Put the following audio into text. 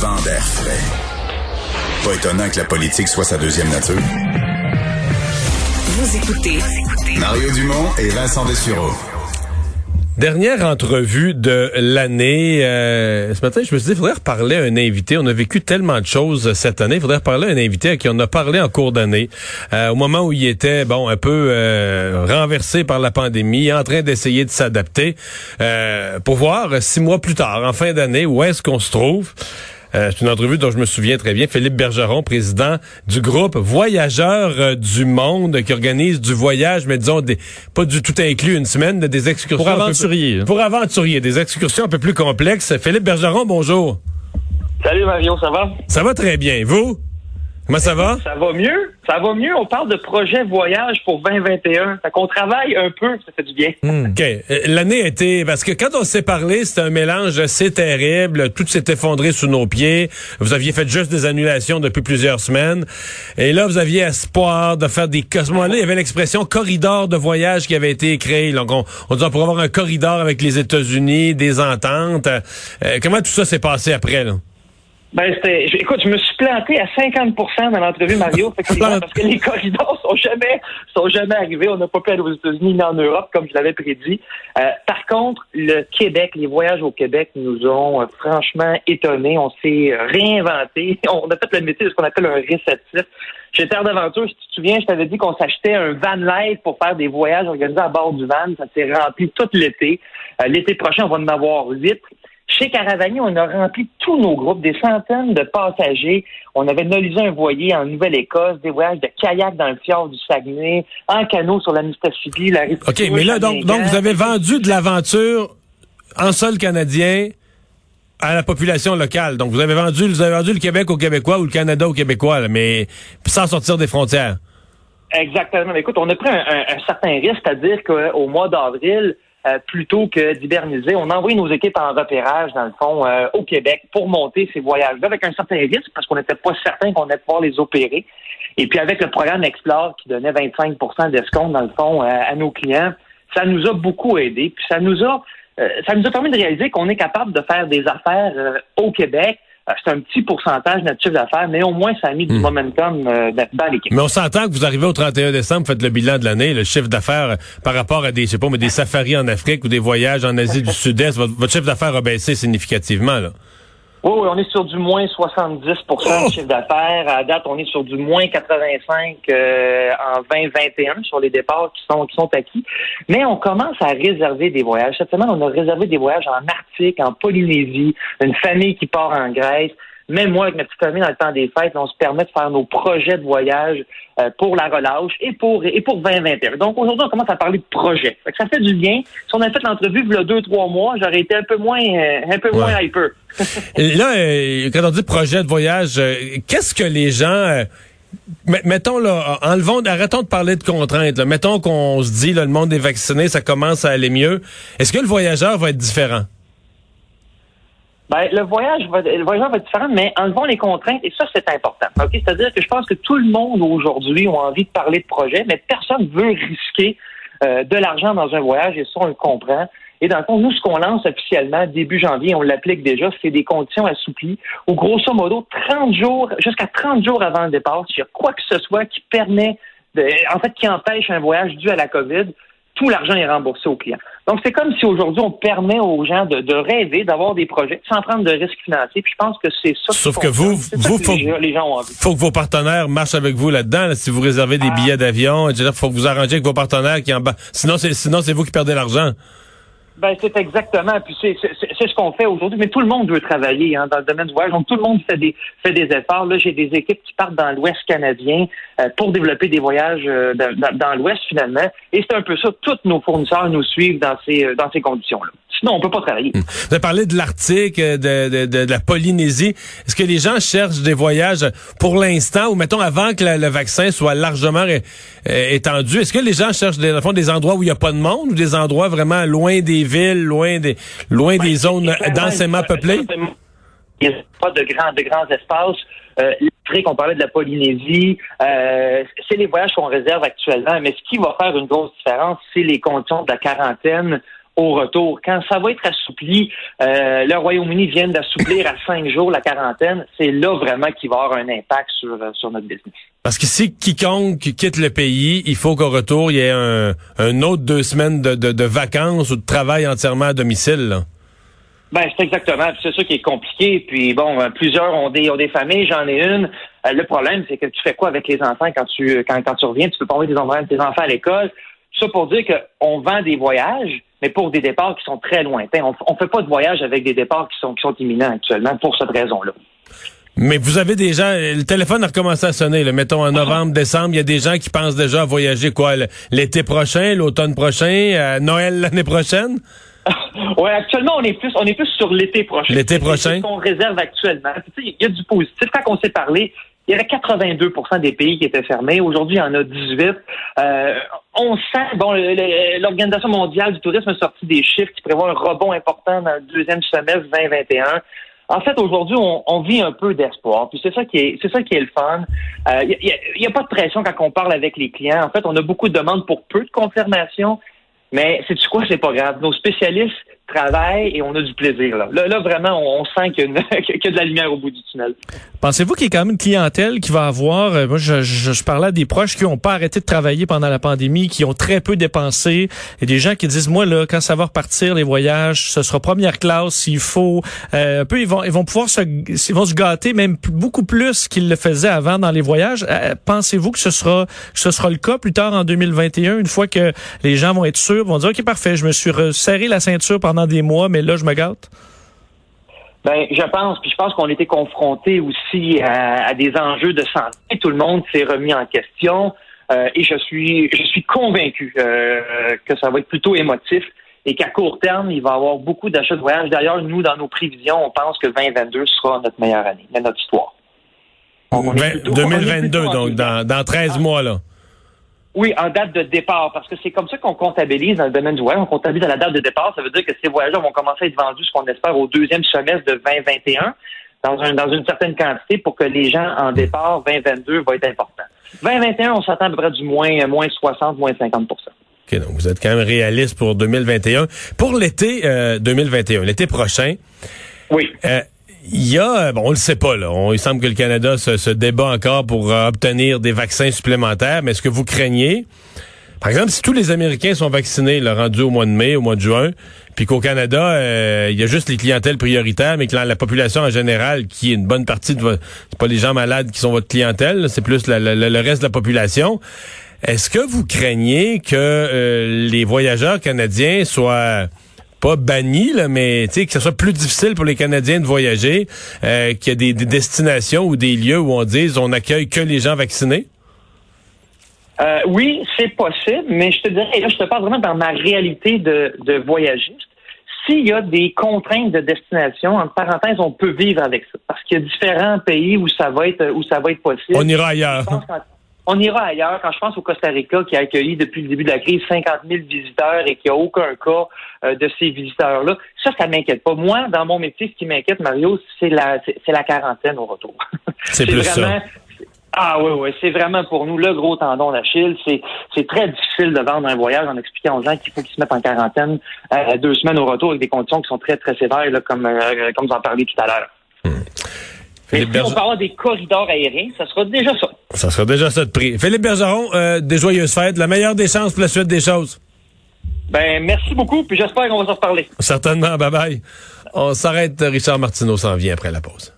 Vent d'air frais. Pas étonnant que la politique soit sa deuxième nature. Vous écoutez Mario Dumont et Vincent Dessureau. Dernière entrevue de l'année. Euh, ce matin, je me suis dit, il faudrait reparler à un invité. On a vécu tellement de choses cette année. Il faudrait reparler à un invité à qui on a parlé en cours d'année, euh, au moment où il était, bon, un peu euh, renversé par la pandémie, en train d'essayer de s'adapter, pour voir six mois plus tard, en fin d'année, où est-ce qu'on se trouve. Euh, c'est une entrevue dont je me souviens très bien. Philippe Bergeron, président du groupe Voyageurs euh, du Monde, qui organise du voyage, mais disons des, pas du tout inclus, une semaine, de des excursions. Pour aventuriers. Pour aventuriers, des excursions un peu plus complexes. Philippe Bergeron, bonjour. Salut Mario, ça va? Ça va très bien. Vous? Comment ça va? Ça va mieux. Ça va mieux. On parle de projet voyage pour 2021. Fait qu'on travaille un peu, ça fait du bien. Hmm. OK. Euh, L'année a été... Parce que quand on s'est parlé, c'était un mélange assez terrible. Tout s'est effondré sous nos pieds. Vous aviez fait juste des annulations depuis plusieurs semaines. Et là, vous aviez espoir de faire des... À ce moment-là, il y avait l'expression corridor de voyage qui avait été créé. Donc, on, on disait, on pourrait avoir un corridor avec les États-Unis, des ententes. Euh, comment tout ça s'est passé après, là? Ben, c'était, écoute, je me suis planté à 50% dans l'entrevue, Mario, parce que les corridors sont jamais, sont jamais arrivés. On n'a pas pu aller aux États-Unis ni en Europe, comme je l'avais prédit. Euh, par contre, le Québec, les voyages au Québec nous ont euh, franchement étonnés. On s'est euh, réinventé. On a fait le métier de ce qu'on appelle un réceptif. Chez Terre d'Aventure, si tu te souviens, je t'avais dit qu'on s'achetait un van life pour faire des voyages organisés à bord du van. Ça s'est rempli tout l'été. Euh, l'été prochain, on va en avoir huit. Chez Caravani, on a rempli tous nos groupes, des centaines de passagers. On avait nolisé un voilier en Nouvelle-Écosse, des voyages de kayak dans le fjord du Saguenay, en canot sur la Mississippi, la OK, mais là, donc, donc vous avez vendu de l'aventure en sol canadien à la population locale. Donc, vous avez vendu, vous avez vendu le Québec aux Québécois ou le Canada aux Québécois, là, mais sans sortir des frontières. Exactement. Mais écoute, on a pris un, un- un certain risque, c'est-à-dire qu'au mois d'avril, euh, plutôt que d'hiberniser, on a envoyé nos équipes en repérage, dans le fond, euh, au Québec pour monter ces voyages-là avec un certain risque parce qu'on n'était pas certain qu'on allait pouvoir les opérer. Et puis avec le programme Explore qui donnait 25% d'escompte, dans le fond, euh, à nos clients, ça nous a beaucoup aidé. Puis ça nous a euh, ça nous a permis de réaliser qu'on est capable de faire des affaires euh, au Québec. C'est un petit pourcentage de notre chiffre d'affaires, mais au moins ça a mis du momentum euh, dans l'équipe. Mais on s'entend que vous arrivez au 31 décembre, vous faites le bilan de l'année, le chiffre d'affaires euh, par rapport à des, je sais pas, mais des safaris en Afrique ou des voyages en Asie du Sud-Est, votre, votre chiffre d'affaires a baissé significativement, là. Oui, oui, on est sur du moins 70 de chiffre d'affaires. À date, on est sur du moins 85 euh, en 2021 sur les départs qui sont qui sont acquis. Mais on commence à réserver des voyages. Cette semaine, on a réservé des voyages en Arctique, en Polynésie, une famille qui part en Grèce. Même moi, avec ma petite famille, dans le temps des fêtes, on se permet de faire nos projets de voyage euh, pour la relâche et pour et pour 2021. Donc aujourd'hui, on commence à parler de projets. Fait que ça fait du bien. Si on avait fait l'entrevue il y a deux, trois mois, j'aurais été un peu moins euh, un peu moins hyper. Là, euh, quand on dit projet de voyage, euh, qu'est-ce que les gens... euh, met- Mettons là, enlevons, arrêtons de parler de contraintes. là. Mettons qu'on se dit là, le monde est vacciné, ça commence à aller mieux. Est-ce que le voyageur va être différent? Ben, le voyage va, le voyageur va être différent, mais enlevons les contraintes, et ça, c'est important. OK? C'est-à-dire que je pense que tout le monde aujourd'hui a envie de parler de projet, mais personne veut risquer euh, de l'argent dans un voyage, et ça, on le comprend. Et dans le fond, nous, ce qu'on lance officiellement début janvier, on l'applique déjà, c'est des conditions assouplies, où grosso modo, 30 jours, jusqu'à 30 jours avant le départ, s'il y a quoi que ce soit qui permet, de, en fait, qui empêche un voyage dû à la COVID, tout l'argent est remboursé aux clients. Donc, c'est comme si aujourd'hui, on permet aux gens de, de rêver, d'avoir des projets sans prendre de risques financiers. Puis je pense que c'est ça. Sauf que vous- vous, que faut- les, gens- les gens ont envie. faut que vos partenaires marchent avec vous là-dedans. là. si vous réservez des billets d'avion, il faut que vous arrangez avec vos partenaires qui en bas. Sinon, c'est sinon c'est vous qui perdez l'argent. Ben, c'est exactement. Puis c'est, ce qu'on fait aujourd'hui. Mais tout le monde veut travailler hein, dans le domaine du voyage. Donc tout le monde fait des fait des efforts. Là, j'ai des équipes qui partent dans l'Ouest canadien euh, pour développer des voyages euh, dans, l'Ouest finalement. Et c'est un peu ça. Tous nos fournisseurs nous suivent dans ces euh, dans ces conditions-là. Sinon, on peut pas travailler. Vous avez parlé de l'Arctique, de, de, de, de la Polynésie. Est-ce que les gens cherchent des voyages pour l'instant ou mettons avant que le vaccin soit largement é- étendu? Est-ce que les gens cherchent des, fond, des endroits où il n'y a pas de monde ou des endroits vraiment loin des villes, loin des loin des zones densément peuplées? Il n'y a pas de grands, de grands espaces. Euh, L'Afrique, on parlait de la Polynésie. Euh, c'est les voyages qu'on réserve actuellement. Mais ce qui va faire une grosse différence, c'est les conditions de la quarantaine au retour. Quand ça va être assoupli, euh, le Royaume-Uni vient d'assouplir à cinq jours la quarantaine. C'est là vraiment qu'il va avoir un impact sur, euh, sur notre business. Parce que si quiconque quitte le pays, il faut qu'au retour, il y ait un, un autre deux semaines de, de, de vacances ou de travail entièrement à domicile. là. Ben, c'est exactement. C'est ça qui est compliqué. Puis bon, euh, plusieurs ont des, ont des familles, j'en ai une. Le problème, c'est que tu fais quoi avec les enfants quand tu quand, quand tu reviens? Tu peux pas envoyer tes enfants, tes enfants à l'école. Ça pour dire qu'on vend des voyages, mais pour des départs qui sont très lointains. On, on fait pas de voyage avec des départs qui sont qui sont imminents actuellement pour cette raison-là. Mais vous avez gens, le téléphone a recommencé à sonner, là, mettons en novembre, décembre, il y a des gens qui pensent déjà à voyager quoi, l'été prochain, l'automne prochain, à Noël l'année prochaine? Ouais, actuellement, on est plus, on est plus sur l'été prochain. L'été prochain. C'est ce qu'on réserve actuellement. Il y a du positif. Quand on s'est parlé, il y avait 82% des pays qui étaient fermés. Aujourd'hui, il y en a 18. Euh, on sent, bon, l'Organisation mondiale du tourisme a sorti des chiffres qui prévoient un rebond important dans le deuxième semestre 2021. En fait, aujourd'hui, on, vit un peu d'espoir. Puis c'est ça qui est, c'est ça qui est le fun. Il n'y a, pas de pression quand on parle avec les clients. En fait, on a beaucoup de demandes pour peu de confirmations. Mais c'est quoi, c'est pas grave. Nos spécialistes travaillent et on a du plaisir. Là, là, vraiment, on, sent qu'il y, a de la lumière au bout du tunnel. Pensez-vous qu'il y a quand même une clientèle qui va avoir, euh, moi je, je, je parlais à des proches qui n'ont pas arrêté de travailler pendant la pandémie, qui ont très peu dépensé, et des gens qui disent, moi là, quand ça va repartir les voyages, ce sera première classe, s'il faut, euh, un peu, ils vont, ils vont pouvoir se, ils vont se gâter même beaucoup plus qu'ils le faisaient avant dans les voyages. Euh, Pensez-vous que ce sera, que ce sera le cas plus tard en 2021, une fois que les gens vont être sûrs, vont dire, ok parfait, je me suis resserré la ceinture pendant des mois, mais là je me gâte? Ben, je pense, puis je pense qu'on était confronté aussi à, à des enjeux de santé. Tout le monde s'est remis en question euh, et je suis, je suis convaincu euh, que ça va être plutôt émotif et qu'à court terme, il va y avoir beaucoup d'achats de voyage. D'ailleurs, nous, dans nos prévisions, on pense que 2022 sera notre meilleure année, notre histoire. On est Vingt- plutôt- on est 2022, plutôt donc dans, dans 13 mois, là. Oui, en date de départ, parce que c'est comme ça qu'on comptabilise dans le domaine du voyage. On comptabilise à la date de départ. Ça veut dire que ces voyages vont commencer à être vendus, ce qu'on espère, au deuxième semestre de 2021, dans, un, dans une certaine quantité, pour que les gens en départ 2022 va être important. 2021, on s'attend à peu près du moins, moins 60, moins 50 OK, donc vous êtes quand même réaliste pour 2021. Pour l'été euh, 2021, l'été prochain, Oui. euh, il y a, bon, on le sait pas, là. Il semble que le Canada se, débat encore pour euh, obtenir des vaccins supplémentaires, mais est-ce que vous craignez, par exemple, si tous les Américains sont vaccinés, là, rendus au mois de mai, au mois de juin, puis qu'au Canada, euh, il y a juste les clientèles prioritaires, mais que la, la population en général, qui est une bonne partie de votre, c'est pas les gens malades qui sont votre clientèle, c'est plus le reste de la population. Est-ce que vous craignez que euh, les voyageurs canadiens soient pas bannis, là, mais tu sais, que ce soit plus difficile pour les Canadiens de voyager, euh, qu'il y a des, des destinations ou des lieux où on dise on accueille que les gens vaccinés? Euh, oui, c'est possible, mais je te dirais, et là, je te parle vraiment dans ma réalité de, de voyagiste. S'il y a des contraintes de destination, entre parenthèses, on peut vivre avec ça. Parce qu'il y a différents pays où ça va être, où ça va être possible. On ira ailleurs. On ira ailleurs. Quand je pense au Costa Rica, qui a accueilli depuis le début de la crise 50 000 visiteurs et qui a aucun cas euh, de ces visiteurs-là, ça, ça m'inquiète pas. Moi, dans mon métier, ce qui m'inquiète, Mario, c'est la, c'est la quarantaine au retour. C'est plus ça. vraiment, Ah oui, oui, c'est vraiment pour nous le gros tendon d'Achille. C'est, c'est très difficile de vendre un voyage en expliquant aux gens qu'il faut qu'ils se mettent en quarantaine euh, deux semaines au retour avec des conditions qui sont très, très sévères, là, comme, euh, comme vous en parliez tout à l'heure. Philippe si on avoir des corridors aériens, ça sera déjà ça. Ça sera déjà ça de prix. Philippe Bergeron, euh, des joyeuses fêtes, la meilleure des chances pour la suite des choses. Ben, merci beaucoup, puis j'espère qu'on va se reparler. Certainement, bye bye. On s'arrête, Richard Martineau s'en vient après la pause.